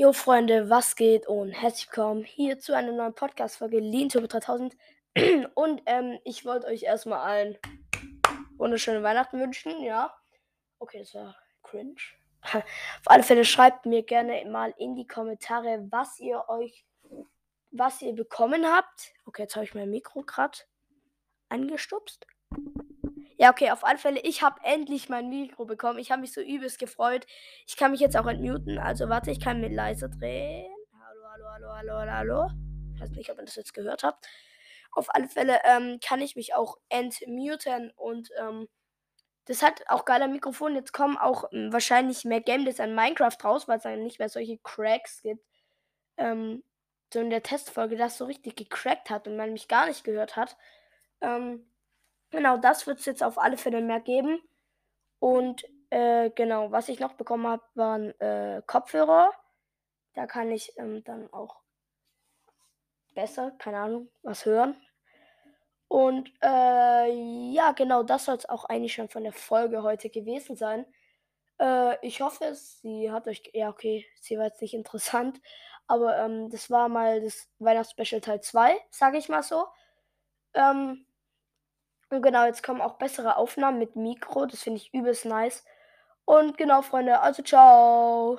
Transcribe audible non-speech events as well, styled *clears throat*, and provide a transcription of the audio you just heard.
Jo Freunde, was geht und herzlich willkommen hier zu einer neuen Podcast-Folge Lean Turbo 3000. *clears throat* Und ähm, ich wollte euch erstmal allen wunderschöne Weihnachten wünschen, ja. Okay, das war cringe. *laughs* Auf alle Fälle schreibt mir gerne mal in die Kommentare, was ihr euch, was ihr bekommen habt. Okay, jetzt habe ich mein Mikro gerade angestupst. Ja, okay, auf alle Fälle, ich habe endlich mein Mikro bekommen. Ich habe mich so übelst gefreut. Ich kann mich jetzt auch entmuten. Also warte, ich kann mir leiser drehen. Hallo, hallo, hallo, hallo, hallo, hallo. Ich weiß nicht, ob ihr das jetzt gehört habt. Auf alle Fälle ähm, kann ich mich auch entmuten und ähm, das hat auch geiler Mikrofon. Jetzt kommen auch ähm, wahrscheinlich mehr Gameplays an Minecraft raus, weil es dann nicht mehr solche Cracks gibt. Ähm, so in der Testfolge, das so richtig gecrackt hat und man mich gar nicht gehört hat. Ähm, Genau, das wird es jetzt auf alle Fälle mehr geben. Und äh, genau, was ich noch bekommen habe, waren äh, Kopfhörer. Da kann ich ähm, dann auch besser, keine Ahnung, was hören. Und äh, ja, genau, das soll es auch eigentlich schon von der Folge heute gewesen sein. Äh, ich hoffe, sie hat euch. Ja, okay, sie war jetzt nicht interessant. Aber ähm, das war mal das Weihnachtsspecial Teil 2, sage ich mal so. Ähm, und genau, jetzt kommen auch bessere Aufnahmen mit Mikro. Das finde ich übelst nice. Und genau, Freunde, also ciao.